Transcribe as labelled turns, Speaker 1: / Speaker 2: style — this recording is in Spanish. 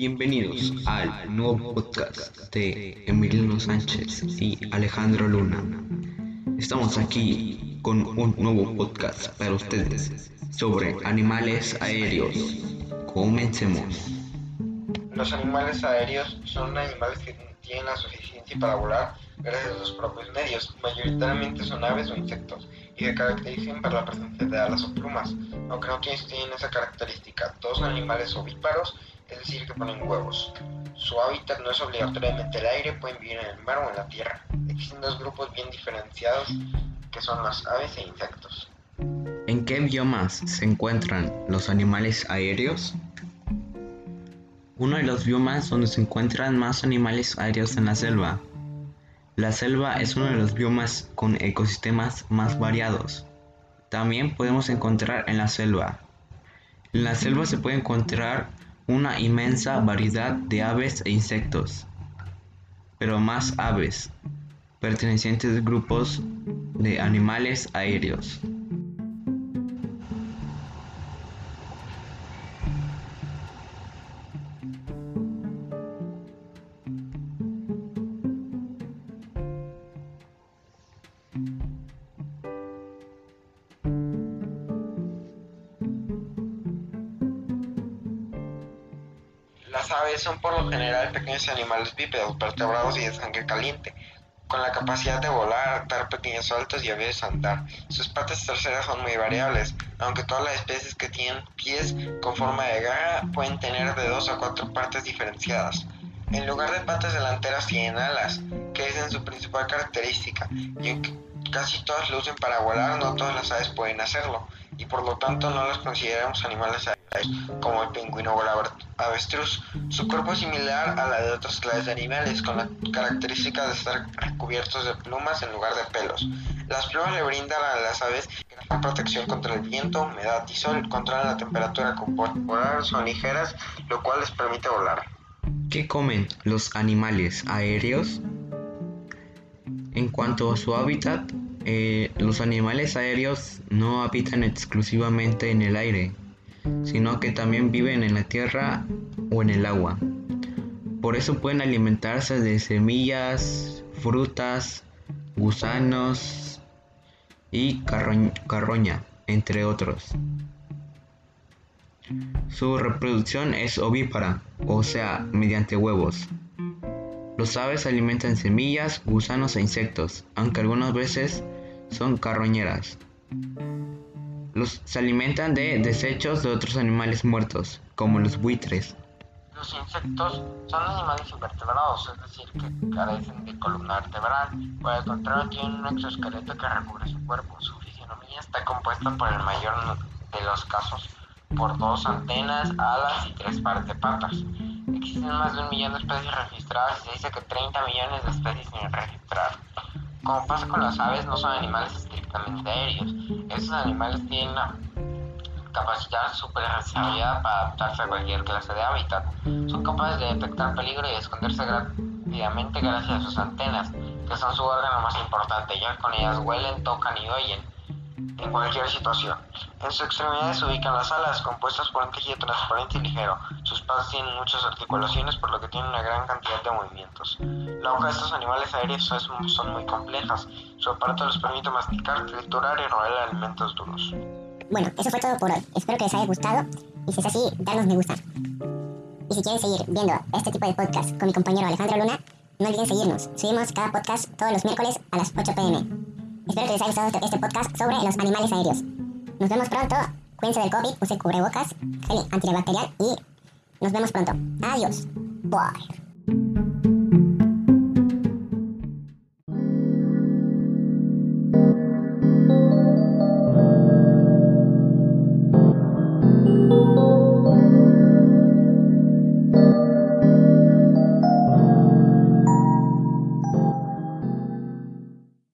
Speaker 1: Bienvenidos al nuevo podcast de Emiliano Sánchez y Alejandro Luna. Estamos aquí con un nuevo podcast para ustedes sobre animales aéreos. Comencemos.
Speaker 2: Los animales aéreos son animales que tienen la suficiencia para volar gracias a sus propios medios. Mayoritariamente son aves o insectos y se caracterizan por la presencia de alas o plumas, aunque no tienen esa característica. Todos son animales ovíparos es decir, que ponen huevos. Su hábitat no es obligatoriamente el aire, pueden vivir en el mar o en la tierra. Existen dos grupos bien diferenciados que son las aves e insectos.
Speaker 1: ¿En qué biomas se encuentran los animales aéreos? Uno de los biomas donde se encuentran más animales aéreos en la selva. La selva es uno de los biomas con ecosistemas más variados. También podemos encontrar en la selva. En la selva se puede encontrar una inmensa variedad de aves e insectos, pero más aves, pertenecientes a grupos de animales aéreos.
Speaker 2: Aves son por lo general pequeños animales bípedos, vertebrados y de sangre caliente, con la capacidad de volar, dar pequeños saltos y a veces andar. Sus patas traseras son muy variables, aunque todas las especies que tienen pies con forma de garra pueden tener de dos a cuatro partes diferenciadas. En lugar de patas delanteras tienen alas, que es su principal característica, y aunque casi todas lo usan para volar, no todas las aves pueden hacerlo, y por lo tanto no las consideramos animales como el pingüino la avestruz. Su cuerpo es similar a la de otras clases de animales, con la característica de estar recubiertos de plumas en lugar de pelos. Las plumas le brindan a las aves gran protección contra el viento, humedad y sol, controlan la temperatura corporal, son ligeras, lo cual les permite volar.
Speaker 1: ¿Qué comen los animales aéreos? En cuanto a su hábitat, eh, los animales aéreos no habitan exclusivamente en el aire, sino que también viven en la tierra o en el agua. Por eso pueden alimentarse de semillas, frutas, gusanos y carroña, entre otros. Su reproducción es ovípara, o sea, mediante huevos. Los aves alimentan semillas, gusanos e insectos, aunque algunas veces son carroñeras. Los, se alimentan de desechos de otros animales muertos, como los buitres.
Speaker 2: Los insectos son animales invertebrados, es decir, que carecen de columna vertebral. Por el contrario, tienen un exoesqueleto que recubre su cuerpo. Su fisionomía está compuesta por el mayor de los casos por dos antenas, alas y tres pares de patas. Existen más de un millón de especies registradas y se dice que 30 millones de especies sin registrar. Como pasa con las aves, no son animales estrictamente aéreos. Estos animales tienen una capacidad super desarrollada para adaptarse a cualquier clase de hábitat. Son capaces de detectar peligro y esconderse rápidamente gracias a sus antenas, que son su órgano más importante, ya con ellas huelen, tocan y oyen en cualquier situación. En sus extremidades se ubican las alas, compuestas por un tejido transparente y ligero. Sus patas tienen muchas articulaciones, por lo que tienen una gran cantidad de movimientos. La boca de estos animales aéreos son muy complejas. Su aparato les permite masticar, triturar y roer alimentos duros.
Speaker 3: Bueno, eso fue todo por hoy. Espero que les haya gustado. Y si es así, danos me gusta. Y si quieren seguir viendo este tipo de podcast con mi compañero Alejandro Luna, no olviden seguirnos. Subimos cada podcast todos los miércoles a las 8 pm. Espero que les haya gustado este, podcast sobre los animales aéreos. Nos vemos pronto. Cuídense del COVID, use cubrebocas, gel antibacterial y nos vemos pronto. Adiós. Bye.